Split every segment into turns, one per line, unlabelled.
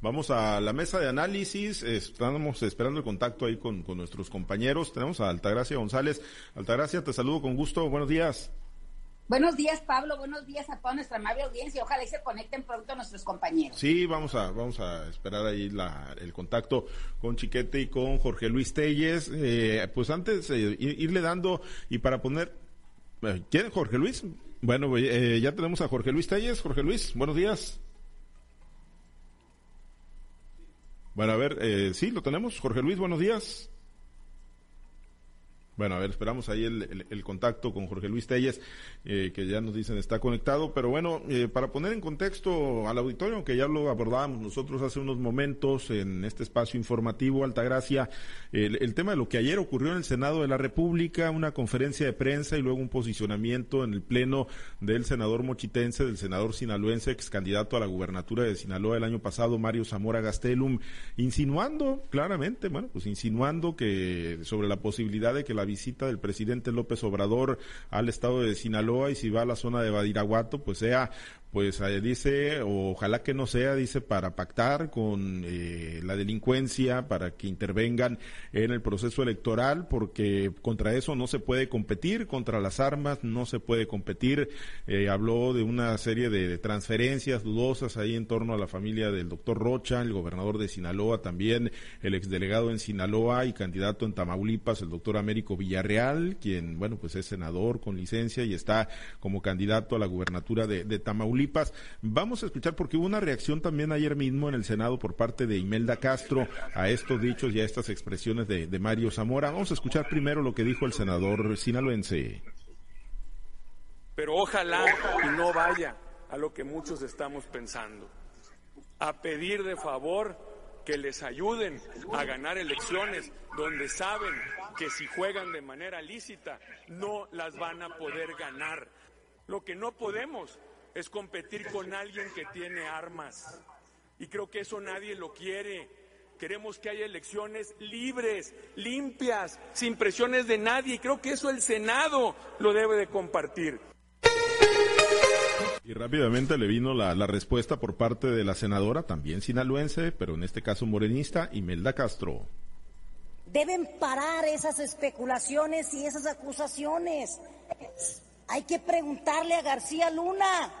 Vamos a la mesa de análisis, estamos esperando el contacto ahí con, nuestros compañeros. Tenemos a Altagracia González. Altagracia, te saludo con gusto. Buenos días.
Buenos días, Pablo. Buenos días a toda nuestra amable audiencia. Ojalá y se conecten pronto nuestros compañeros.
Sí, vamos a, vamos a esperar ahí el contacto con Chiquete y con Jorge Luis Telles. Eh, pues antes, eh, irle dando y para poner... Eh, ¿Quién? ¿Jorge Luis? Bueno, ya tenemos a Jorge Luis Telles. Jorge Luis, buenos días. Bueno, a ver, eh, sí, lo tenemos. Jorge Luis, buenos días. Bueno, a ver, esperamos ahí el, contacto con Jorge Luis Telles, eh, que ya nos dicen está conectado. Pero bueno, eh, para poner en contexto al auditorio, que ya lo abordábamos nosotros hace unos momentos en este espacio informativo, Altagracia, el, el tema de lo que ayer ocurrió en el Senado de la República, una conferencia de prensa y luego un posicionamiento en el Pleno del senador mochitense, del senador sinaloense, ex candidato a la gubernatura de Sinaloa el año pasado, Mario Zamora Gastelum, insinuando claramente, bueno, pues insinuando que sobre la posibilidad de que la visita del presidente López Obrador al estado de Sinaloa y si va a la zona de Badiraguato, pues sea pues eh, dice, ojalá que no sea, dice, para pactar con eh, la delincuencia, para que intervengan en el proceso electoral, porque contra eso no se puede competir, contra las armas no se puede competir. Eh, habló de una serie de, transferencias dudosas ahí en torno a la familia del doctor Rocha, el gobernador de Sinaloa también, el exdelegado en Sinaloa y candidato en Tamaulipas, el doctor Américo Villarreal, quien, bueno, pues es senador con licencia y está como candidato a la gubernatura de, de Tamaulipas Vamos a escuchar porque hubo una reacción también ayer mismo en el Senado por parte de Imelda Castro a estos dichos y a estas expresiones de, Mario Zamora. Vamos a escuchar primero lo que dijo el senador sinaloense.
Pero ojalá y no vaya a lo que muchos estamos pensando, a pedir de favor que les ayuden a ganar elecciones donde saben que si juegan de manera lícita no las van a poder ganar. Lo que no podemos es competir con alguien que tiene armas. Y creo que eso nadie lo quiere. Queremos que haya elecciones libres, limpias, sin presiones de nadie. Y creo que eso el Senado lo debe de compartir.
Y rápidamente le vino la, la, respuesta por parte de la senadora, también sinaloense, pero en este caso morenista, Imelda Castro.
Deben parar esas especulaciones y esas acusaciones. Hay que preguntarle a García Luna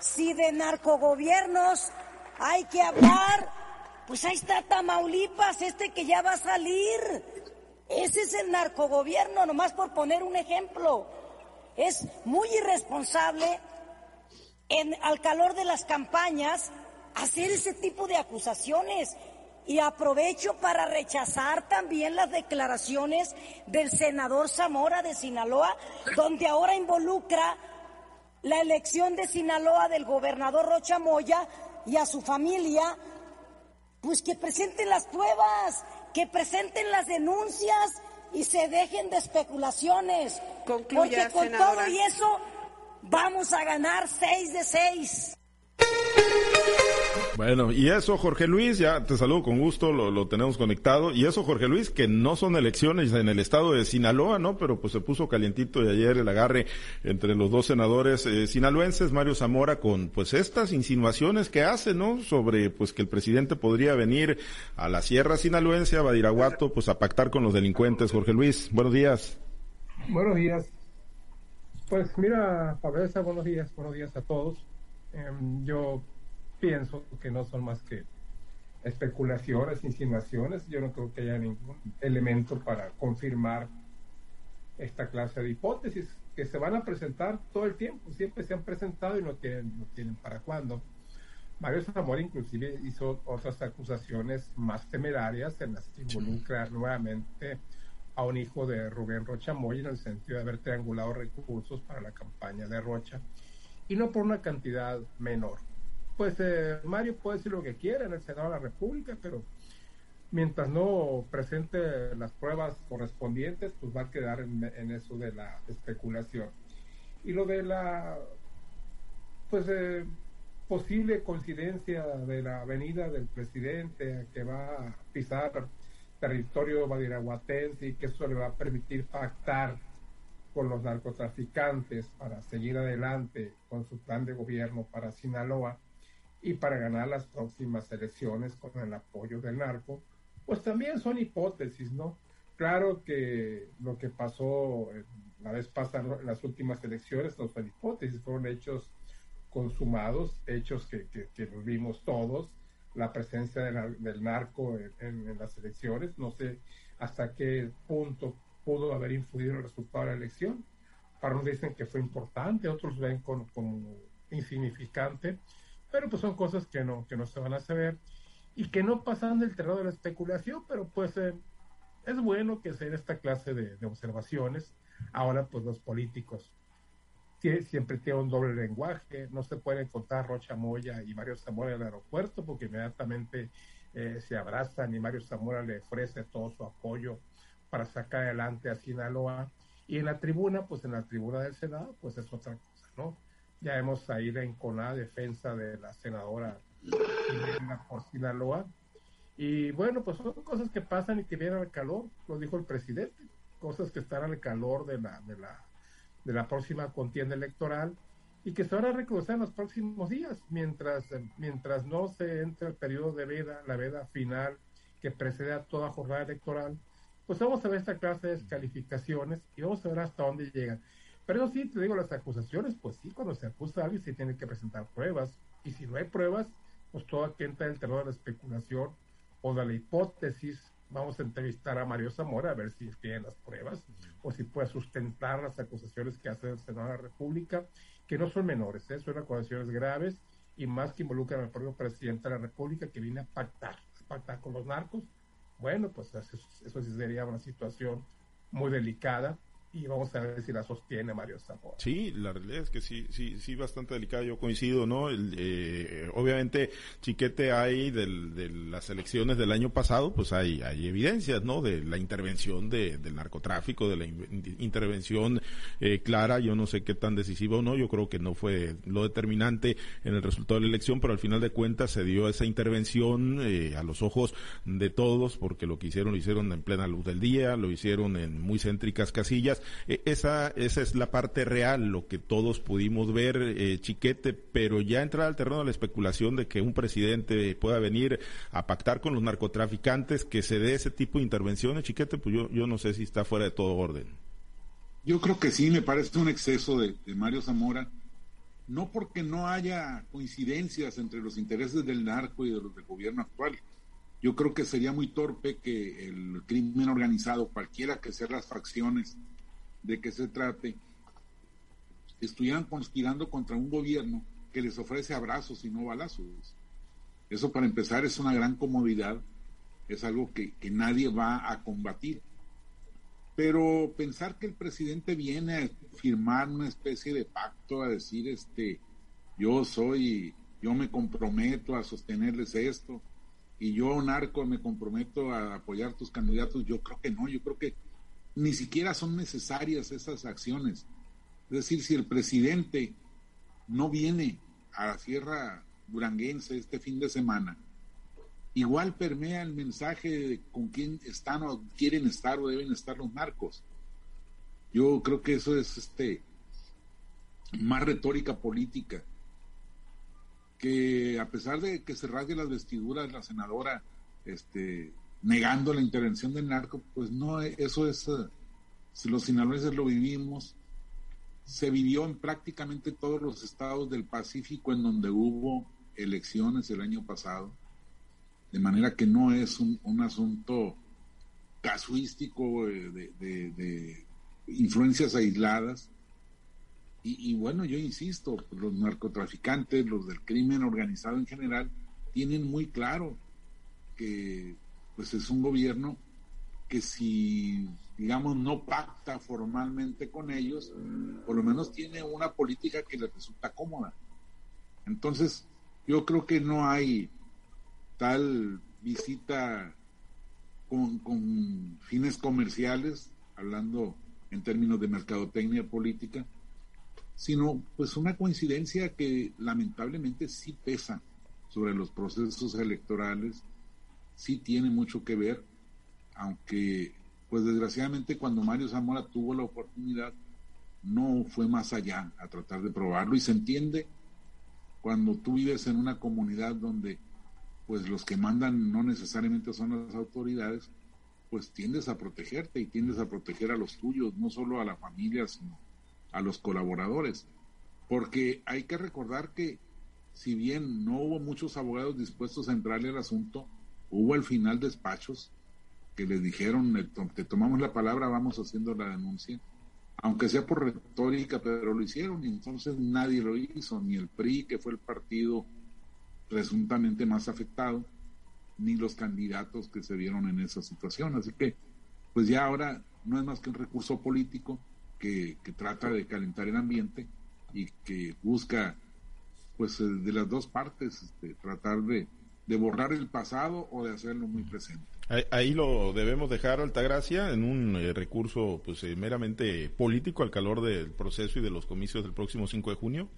si de narcogobiernos hay que hablar. Pues ahí está Tamaulipas, este que ya va a salir. Ese es el narcogobierno, nomás por poner un ejemplo. Es muy irresponsable en, al calor de las campañas hacer ese tipo de acusaciones. Y aprovecho para rechazar también las declaraciones del senador Zamora de Sinaloa, donde ahora involucra la elección de Sinaloa del gobernador Rocha Moya y a su familia, pues que presenten las pruebas, que presenten las denuncias y se dejen de especulaciones. porque con todo y eso vamos a ganar seis de seis.
Bueno, y eso, Jorge Luis, ya te saludo con gusto, lo, tenemos conectado. Y eso, Jorge Luis, que no son elecciones en el estado de Sinaloa, ¿no? Pero pues se puso calientito y ayer el agarre entre los dos senadores eh, sinaloenses, Mario Zamora, con pues estas insinuaciones que hace, ¿no? Sobre pues que el presidente podría venir a la Sierra Sinaloense, a Badiraguato, pues a pactar con los delincuentes. Jorge Luis, buenos días.
Buenos días. Pues mira, Pablo, buenos días, buenos días a todos. Em, yo pienso que no son más que especulaciones, insinuaciones. Yo no creo que haya ningún elemento para confirmar esta clase de hipótesis que se van a presentar todo el tiempo. Siempre se han presentado y no tienen, no tienen para cuándo. Mario Zamora inclusive hizo otras acusaciones más temerarias en las que involucra nuevamente a un hijo de Rubén Rocha Moy en el sentido de haber triangulado recursos para la campaña de Rocha y no por una cantidad menor. Pues eh, Mario puede decir lo que quiera en el Senado de la República, pero mientras no presente las pruebas correspondientes, pues va a quedar en, eso de la especulación. Y lo de la, pues, eh, posible coincidencia de la venida del presidente que va a pisar territorio badiraguatense y que eso le va a permitir pactar con los narcotraficantes para seguir adelante con su plan de gobierno para Sinaloa y para ganar las próximas elecciones con el apoyo del narco, pues también son hipótesis, ¿no? Claro que lo que pasó la vez pasada en las últimas elecciones no son hipótesis, fueron hechos consumados, hechos que, que, los vimos todos, la presencia del narco en, las elecciones, no sé hasta qué punto pudo haber influido el resultado de la elección. Para unos dicen que fue importante, otros ven como, como insignificante, pero pues son cosas que no, que no se van a saber y que no pasan del terreno de la especulación, pero pues eh, es bueno que se esta clase de, de, observaciones. Ahora pues los políticos siempre tienen un doble lenguaje, no se pueden contar Rocha Moya y Mario Zamora en el aeropuerto porque inmediatamente eh, se abrazan y Mario Zamora le ofrece todo su apoyo para sacar adelante a Sinaloa. Y en la tribuna, pues en la tribuna del Senado, pues es otra cosa, ¿no? Ya hemos ahí la enconada defensa de la senadora por Sinaloa. Y bueno, pues son cosas que pasan y que vienen al calor, lo dijo el presidente, cosas que están al calor de la, de la, de la próxima contienda electoral y que se van a reconocer en los próximos días, mientras, mientras no se entre el periodo de veda, la veda final que precede a toda jornada electoral, pues vamos a ver esta clase de descalificaciones y vamos a ver hasta dónde llegan. Pero sí, te digo, las acusaciones, pues sí, cuando se acusa a alguien se tiene que presentar pruebas. Y si no hay pruebas, pues todo aquí entra el terror de la especulación o de la hipótesis. Vamos a entrevistar a Mario Zamora a ver si tiene las pruebas o si puede sustentar las acusaciones que hace el Senado de la República, que no son menores, ¿eh? son acusaciones graves y más que involucran al propio presidente de la República que viene a pactar, a pactar con los narcos. Bueno, pues eso, eso sí sería una situación muy delicada y vamos a ver si la sostiene Mario Zamora.
Sí, la realidad es que sí, sí, sí, bastante delicada, yo coincido, ¿no? Eh, obviamente, chiquete hay del, de las elecciones del año pasado, pues hay, hay evidencias, ¿no? De la intervención de, del narcotráfico, de la intervención eh, clara, yo no sé qué tan decisiva o no, yo creo que no fue lo determinante en el resultado de la elección, pero al final de cuentas se dio esa intervención eh, a los ojos de todos, porque lo que hicieron lo hicieron en plena luz del día, lo hicieron en muy céntricas casillas, e, esa, esa es la parte real, lo que todos pudimos ver, eh, Chiquete, pero ya entrar al terreno de la especulación de que un presidente pueda venir a pactar con los narcotraficantes, que se dé ese tipo de intervenciones, Chiquete, pues yo, yo no sé si está fuera de todo orden.
Yo creo que sí, me parece un exceso de, de Mario Zamora, no porque no haya coincidencias entre los intereses del narco y de los del gobierno actual. Yo creo que sería muy torpe que el crimen organizado, cualquiera que sean las facciones, de que se trate, estuvieran conspirando contra un gobierno que les ofrece abrazos y no balazos. Eso para empezar es una gran comodidad, es algo que, que nadie va a combatir. Pero pensar que el presidente viene a firmar una especie de pacto, a decir, este, yo soy, yo me comprometo a sostenerles esto, y yo, narco, me comprometo a apoyar tus candidatos, yo creo que no, yo creo que ni siquiera son necesarias esas acciones. Es decir, si el presidente no viene a la Sierra Duranguense este fin de semana, igual permea el mensaje de con quién están o quieren estar o deben estar los narcos. Yo creo que eso es este más retórica política que a pesar de que se rasgue las vestiduras la senadora este negando la intervención del narco, pues no, eso es, eh, los sinaloenses lo vivimos, se vivió en prácticamente todos los estados del Pacífico en donde hubo elecciones el año pasado, de manera que no es un, asunto casuístico eh, de, influencias aisladas. Y, bueno, yo insisto, los narcotraficantes, los del crimen organizado en general, tienen muy claro que pues es un gobierno que si, digamos, no pacta formalmente con ellos, por lo menos tiene una política que les resulta cómoda. Entonces, yo creo que no hay tal visita con, con fines comerciales, hablando en términos de mercadotecnia política, sino pues una coincidencia que lamentablemente sí pesa sobre los procesos electorales sí tiene mucho que ver, aunque pues desgraciadamente cuando Mario Zamora tuvo la oportunidad no fue más allá a tratar de probarlo y se entiende cuando tú vives en una comunidad donde pues los que mandan no necesariamente son las autoridades, pues tiendes a protegerte y tiendes a proteger a los tuyos, no solo a la familia, sino a los colaboradores. Porque hay que recordar que si bien no hubo muchos abogados dispuestos a entrarle al asunto, hubo al final despachos que les dijeron, te tomamos la palabra, vamos haciendo la denuncia, aunque sea por retórica, pero lo hicieron y entonces nadie lo hizo, ni el PRI, que fue el partido presuntamente más afectado, ni los candidatos que se vieron en esa situación. Así que, pues ya ahora no es más que un recurso político que, que trata de calentar el ambiente y que busca, pues eh, de las dos partes, este, tratar de, de borrar el pasado o de hacerlo muy presente.
Ahí, lo debemos dejar, Altagracia, en un eh, recurso pues eh, meramente político al calor del proceso y de los comicios del próximo 5 de junio.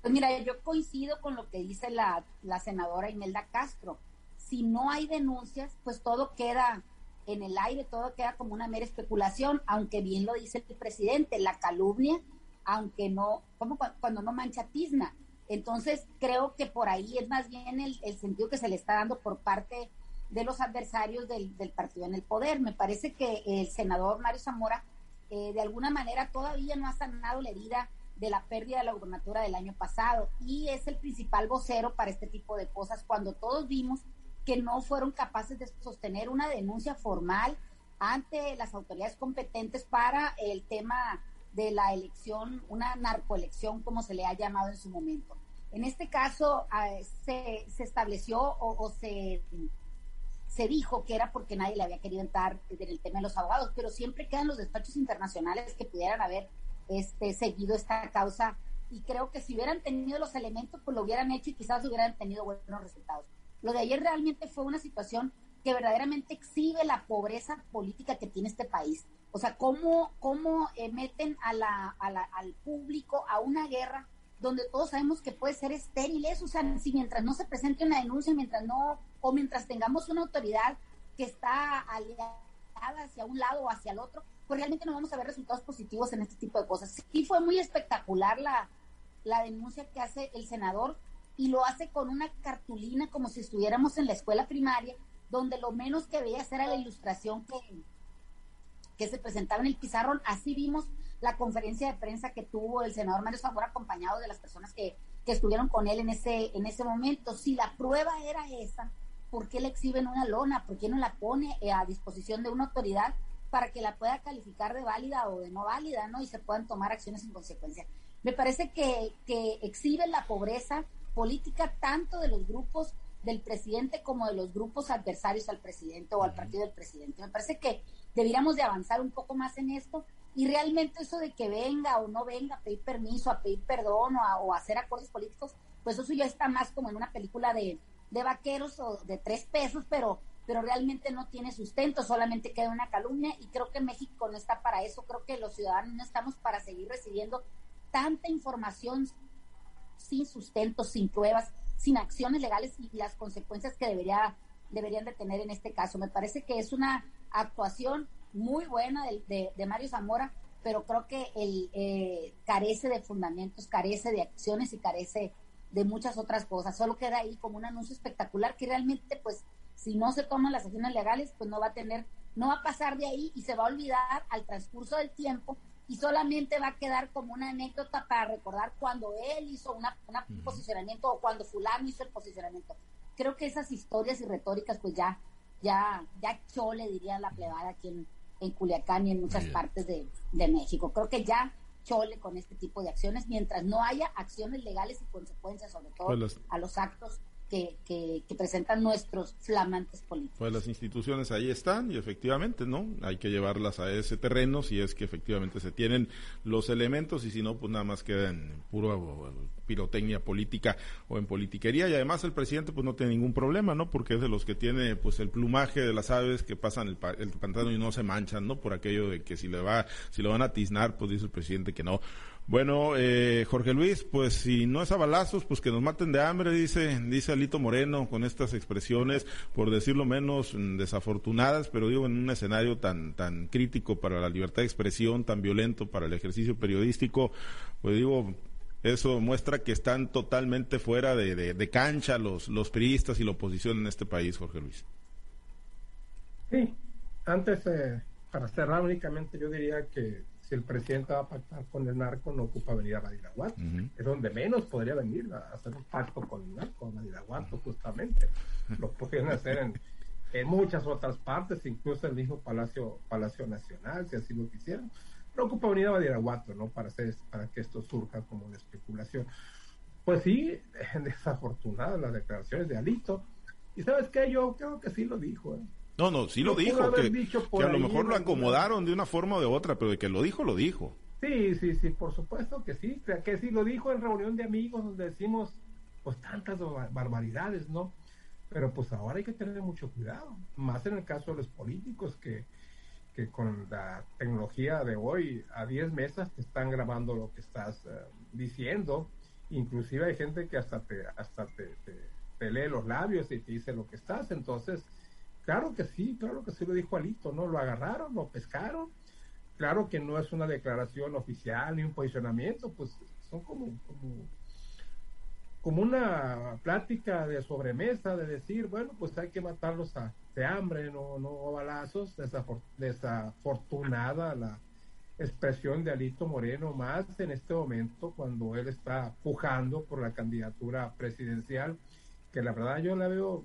Pues mira, yo coincido con lo que dice la, la senadora Imelda Castro. Si no hay denuncias, pues todo queda en el aire, todo queda como una mera especulación, aunque bien lo dice el presidente, la calumnia, aunque no, como cuando no mancha tizna. Entonces, creo que por ahí es más bien el, sentido que se le está dando por parte de los adversarios del, partido en el poder. Me parece que el senador Mario Zamora, eh, de alguna manera, todavía no ha sanado la herida de la pérdida de la gubernatura del año pasado y es el principal vocero para este tipo de cosas cuando todos vimos que no fueron capaces de sostener una denuncia formal ante las autoridades competentes para el tema de la elección, una narcoelección como se le ha llamado en su momento. En este caso ah, se, se, estableció o, se, se dijo que era porque nadie le había querido entrar en el tema de los abogados, pero siempre quedan los despachos internacionales que pudieran haber este, seguido esta causa y creo que si hubieran tenido los elementos, pues lo hubieran hecho y quizás hubieran tenido buenos resultados. Lo de ayer realmente fue una situación que verdaderamente exhibe la pobreza política que tiene este país. O sea, cómo, cómo eh, meten a la, al público a una guerra donde todos sabemos que puede ser estéril eso. O sea, si mientras no se presente una denuncia, mientras no, o mientras tengamos una autoridad que está aliada hacia un lado o hacia el otro, pues realmente no vamos a ver resultados positivos en este tipo de cosas. Sí fue muy espectacular la, la denuncia que hace el senador, y lo hace con una cartulina como si estuviéramos en la escuela primaria, donde lo menos que veías era la ilustración que, que se presentaba en el pizarrón. Así vimos la conferencia de prensa que tuvo el senador Mario Zamora acompañado de las personas que, que estuvieron con él en ese, en ese momento. Si la prueba era esa, ¿por qué le exhiben una lona? ¿Por qué no la pone a disposición de una autoridad para que la pueda calificar de válida o de no válida, ¿no? Y se puedan tomar acciones en consecuencia. Me parece que, que exhiben la pobreza, política tanto de los grupos del presidente como de los grupos adversarios al presidente o al partido del presidente. Me parece que deberíamos de avanzar un poco más en esto y realmente eso de que venga o no venga a pedir permiso, a pedir perdón o a, hacer acuerdos políticos, pues eso ya está más como en una película de, de vaqueros o de tres pesos, pero, pero realmente no tiene sustento, solamente queda una calumnia y creo que México no está para eso, creo que los ciudadanos no estamos para seguir recibiendo tanta información sin sustento, sin pruebas, sin acciones legales y las consecuencias que debería, deberían de tener en este caso. Me parece que es una actuación muy buena de, de, Mario Zamora, pero creo que él eh, carece de fundamentos, carece de acciones y carece de muchas otras cosas. Solo queda ahí como un anuncio espectacular que realmente, pues, si no se toman las acciones legales, pues no va a tener, no va a pasar de ahí y se va a olvidar al transcurso del tiempo y solamente va a quedar como una anécdota para recordar cuando él hizo una, un posicionamiento o cuando fulano hizo el posicionamiento. Creo que esas historias y retóricas pues ya, ya, ya chole diría la plebada aquí en, en Culiacán y en muchas partes de, de México. Creo que ya chole con este tipo de acciones mientras no haya acciones legales y consecuencias sobre todo pues a los actos que, presentan nuestros flamantes políticos.
Pues las instituciones ahí están y efectivamente, ¿no? Hay que llevarlas a ese terreno si es que efectivamente se tienen los elementos y si no, pues nada más queda en puro pirotecnia política o en politiquería y además el presidente pues no tiene ningún problema, ¿no? Porque es de los que tiene pues el plumaje de las aves que pasan el, el pantano y no se manchan, ¿no? Por aquello de que si le va, si lo van a tiznar, pues dice el presidente que no. Bueno, eh, Jorge Luis, pues si no es a balazos, pues que nos maten de hambre, dice, dice Alito Moreno, con estas expresiones, por decirlo menos mm, desafortunadas, pero digo en un escenario tan, tan crítico para la libertad de expresión, tan violento para el ejercicio periodístico, pues digo, eso muestra que están totalmente fuera de, cancha los, los priistas y la oposición en este país, Jorge Luis.
Sí, antes, eh, para cerrar únicamente, yo diría que si el presidente va a pactar con el narco, no ocupa venir a Badiraguato. Es donde menos podría venir a hacer un pacto con el narco, a Badiraguato, justamente. Lo podrían hacer en, en, muchas otras partes, incluso el mismo Palacio, Palacio Nacional, si así lo quisieran. No ocupa venir a Badiraguato, ¿no? Para, hacer, para que esto surja como una especulación. Pues sí, desafortunadas las declaraciones de Alito. Y sabes qué, yo creo que sí lo dijo. ¿eh?
No, no, sí lo dijo, que, a lo mejor lo acomodaron de una forma o de otra, pero de que lo dijo, lo dijo.
Sí, sí, sí, por supuesto que sí, que sí lo dijo en reunión de amigos donde decimos pues tantas barbaridades, ¿no? Pero pues ahora hay que tener mucho cuidado, más en el caso de los políticos que, que con la tecnología de hoy a 10 mesas te están grabando lo que estás eh, diciendo, inclusive hay gente que hasta te hasta te, te lee los labios y te dice lo que estás, entonces Claro que sí, claro que sí lo dijo Alito, ¿no? Lo agarraron, lo pescaron. Claro que no es una declaración oficial ni un posicionamiento, pues son como, como, como una plática de sobremesa, de decir, bueno, pues hay que matarlos a, de hambre, no, no balazos. desafortunada la expresión de Alito Moreno, más en este momento cuando él está pujando por la candidatura presidencial, que la verdad yo la veo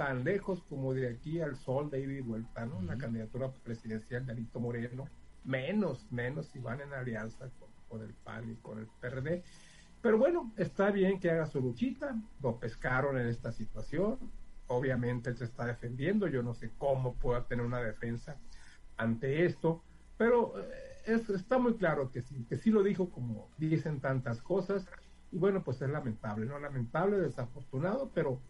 tan lejos como de aquí al sol de ida y vuelta, ¿no? La candidatura presidencial de Alito Moreno, menos, menos si van en alianza con, el PAN y con el PRD. Pero bueno, está bien que haga su luchita, lo pescaron en esta situación, obviamente él se está defendiendo, yo no sé cómo pueda tener una defensa ante esto, pero eh, está muy claro que sí, que sí lo dijo como dicen tantas cosas, y bueno, pues es lamentable, ¿no? Lamentable, desafortunado, pero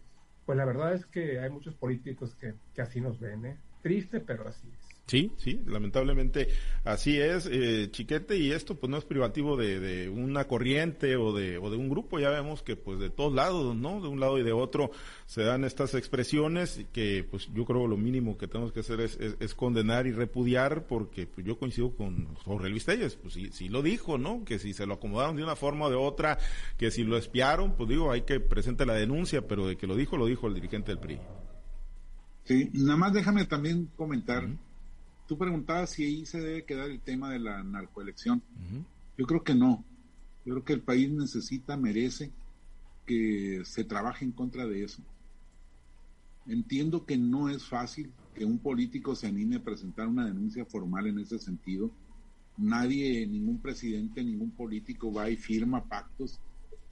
pues la verdad es que hay muchos políticos que, que así nos ven, ¿eh? Triste, pero así es.
Sí, sí, lamentablemente así es, eh, Chiquete, y esto pues no es privativo de, una corriente o de, o de un grupo, ya vemos que pues de todos lados, ¿no? De un lado y de otro se dan estas expresiones que pues yo creo lo mínimo que tenemos que hacer es, es, condenar y repudiar porque pues, yo coincido con Jorge Luis Telles, pues sí, sí lo dijo, ¿no? Que si se lo acomodaron de una forma o de otra, que si lo espiaron, pues digo, hay que presentar la denuncia, pero de que lo dijo, lo dijo el dirigente del PRI.
Sí, nada más déjame también comentar. Tú preguntabas si ahí se debe quedar el tema de la narcoelección. Yo creo que no. Yo creo que el país necesita, merece que se trabaje en contra de eso. Entiendo que no es fácil que un político se anime a presentar una denuncia formal en ese sentido. Nadie, ningún presidente, ningún político va y firma pactos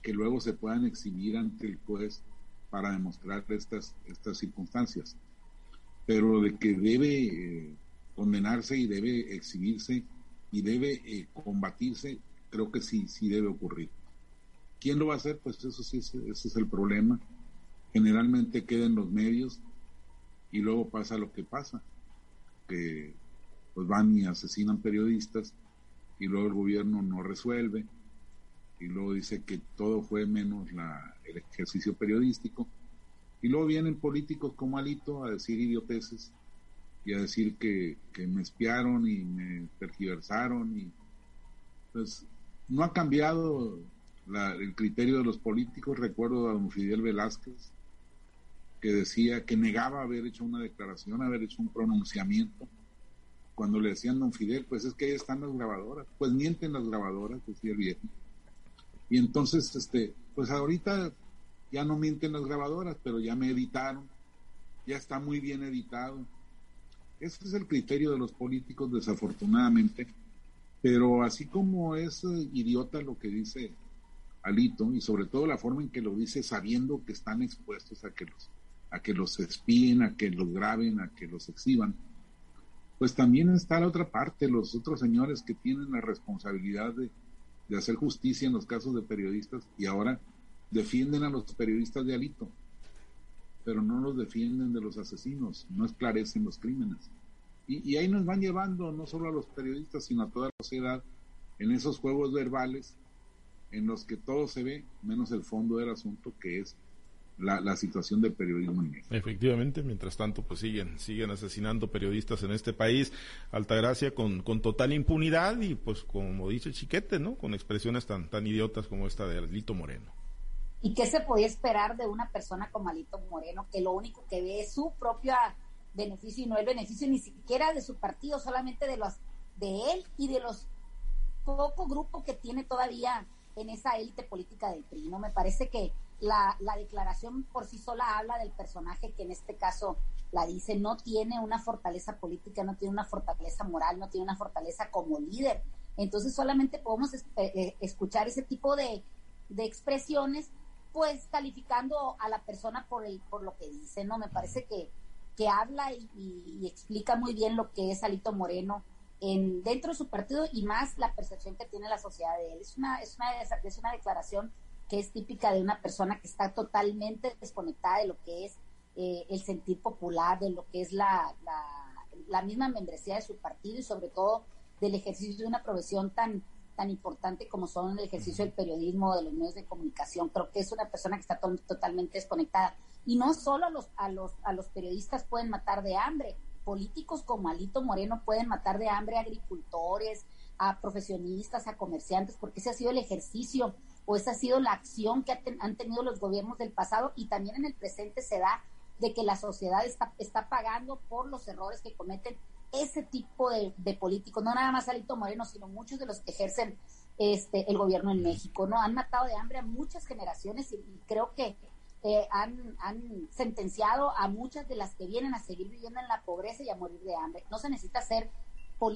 que luego se puedan exhibir ante el juez para demostrar estas, estas circunstancias. Pero de que debe eh, condenarse y debe exhibirse y debe eh, combatirse, creo que sí, sí debe ocurrir. ¿Quién lo va a hacer? Pues eso sí, ese es el problema. Generalmente queda en los medios y luego pasa lo que pasa, que pues van y asesinan periodistas y luego el gobierno no resuelve y luego dice que todo fue menos la, el ejercicio periodístico y luego vienen políticos como Alito a decir idioteces y a decir que, me espiaron y me tergiversaron y pues no ha cambiado el criterio de los políticos. Recuerdo a don Fidel Velázquez que decía que negaba haber hecho una declaración, haber hecho un pronunciamiento. Cuando le decían don Fidel, pues es que ahí están las grabadoras, pues mienten las grabadoras, decía el viejo. Y entonces, este, pues ahorita ya no mienten las grabadoras, pero ya me editaron, ya está muy bien editado ese es el criterio de los políticos, desafortunadamente. Pero así como es eh, idiota lo que dice Alito, y sobre todo la forma en que lo dice sabiendo que están expuestos a que los, a que los espíen, a que los graben, a que los exhiban, pues también está la otra parte, los otros señores que tienen la responsabilidad de, de hacer justicia en los casos de periodistas y ahora defienden a los periodistas de Alito pero no los defienden de los asesinos, no esclarecen los crímenes. Y, ahí nos van llevando no solo a los periodistas, sino a toda la sociedad en esos juegos verbales en los que todo se ve, menos el fondo del asunto, que es la, situación del periodismo en México.
Efectivamente, mientras tanto, pues siguen, siguen asesinando periodistas en este país, Altagracia con, con total impunidad y pues como dice Chiquete, ¿no? Con expresiones tan, tan idiotas como esta de Alito Moreno.
¿Y qué se podía esperar de una persona como Alito Moreno, que lo único que ve es su propio beneficio y no el beneficio ni siquiera de su partido, solamente de los de él y de los poco grupo que tiene todavía en esa élite política del PRI. ¿no? Me parece que la, la declaración por sí sola habla del personaje que en este caso la dice, no tiene una fortaleza política, no tiene una fortaleza moral, no tiene una fortaleza como líder. Entonces solamente podemos eh, escuchar ese tipo de, de expresiones pues calificando a la persona por el por lo que dice no me parece que, que habla y, explica muy bien lo que es Alito Moreno en dentro de su partido y más la percepción que tiene la sociedad de él. Es una es una es una declaración que es típica de una persona que está totalmente desconectada de lo que es eh, el sentir popular de lo que es la, la, la misma membresía de su partido y sobre todo del ejercicio de una profesión tan tan importante como son el ejercicio del periodismo, de los medios de comunicación. Creo que es una persona que está totalmente desconectada. Y no solo a los, a, los, a los periodistas pueden matar de hambre, políticos como Alito Moreno pueden matar de hambre a agricultores, a profesionistas, a comerciantes, porque ese ha sido el ejercicio o esa ha sido la acción que han tenido los gobiernos del pasado y también en el presente se da de que la sociedad está, está pagando por los errores que cometen ese tipo de, políticos, no nada más Alito Moreno, sino muchos de los que ejercen este el gobierno en México, ¿no? Han matado de hambre a muchas generaciones y, creo que eh, han, han sentenciado a muchas de las que vienen a seguir viviendo en la pobreza y a morir de hambre. No se necesita ser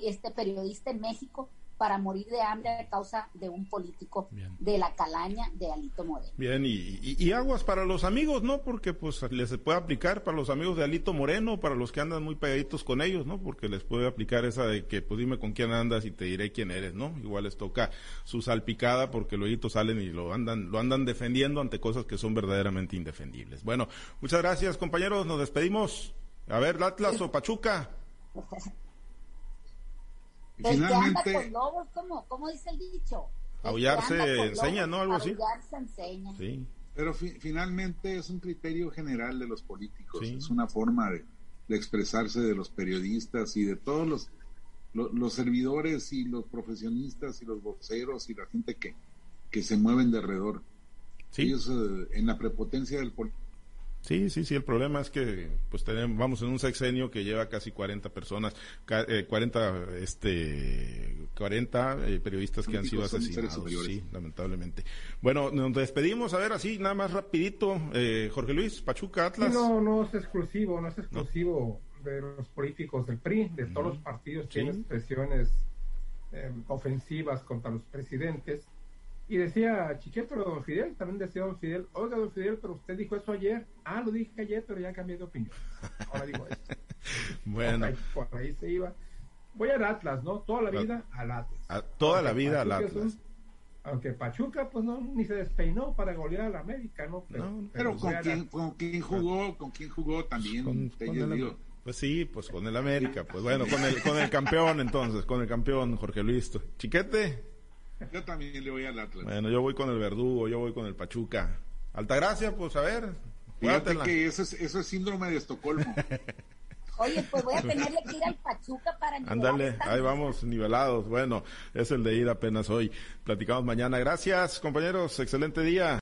este periodista en México para morir de hambre a causa de un político de la calaña de Alito Moreno.
Bien, y, aguas para los amigos, ¿no? Porque pues les puede aplicar para los amigos de Alito Moreno, para los que andan muy pegaditos con ellos, ¿no? Porque les puede aplicar esa de que pues dime con quién andas y te diré quién eres, ¿no? Igual les toca su salpicada porque luego salen y lo andan, lo andan defendiendo ante cosas que son verdaderamente indefendibles. Bueno, muchas gracias compañeros, nos despedimos. A ver, Atlas o Pachuca.
finalmente... con lobos, ¿cómo, dice el dicho?
Aullarse enseña, ¿no? Algo así.
Aullarse enseña.
Sí. Pero finalmente es un criterio general de los políticos, es una forma de, expresarse de los periodistas y de todos los, los, servidores y los profesionistas y los voceros y la gente que, que se mueven de alrededor. Ellos eh, en la prepotencia del político
Sí, sí, sí, el problema es que pues tenemos, vamos en un sexenio que lleva casi 40 personas, 40 eh, este 40 eh, periodistas que han sido asesinados, sí, lamentablemente. Bueno, nos despedimos, a ver así nada más rapidito, eh, Jorge Luis, Pachuca, Atlas.
no, no es exclusivo, no es exclusivo de los políticos del PRI, de todos los partidos tienen expresiones ofensivas contra los presidentes y decía Chiquete, don Fidel, también decía don Fidel, oiga don Fidel, pero usted dijo eso ayer. Ah, lo dije ayer, pero ya cambié de opinión. Ahora digo esto.
bueno.
Por ahí, se iba. Voy al Atlas, ¿no? Toda la vida al Atlas.
toda la vida al Atlas.
aunque Pachuca, pues no, ni se despeinó para golear al América, ¿no?
Pero, ¿con, quién, ¿con quién jugó? ¿Con quién jugó también? Con, el,
pues sí, pues con el América. Pues bueno, con el, con el campeón entonces, con el campeón Jorge Luis. Chiquete.
Yo también le voy al Atlas.
Bueno, yo voy con el Verdugo, yo voy con el Pachuca. Altagracia, pues a ver.
Fíjate que eso es, eso es síndrome de Estocolmo.
Oye, pues voy a tenerle que ir al Pachuca para
Ándale, ahí vamos, nivelados. Bueno, es el de ir apenas hoy. Platicamos mañana. Gracias, compañeros. Excelente día.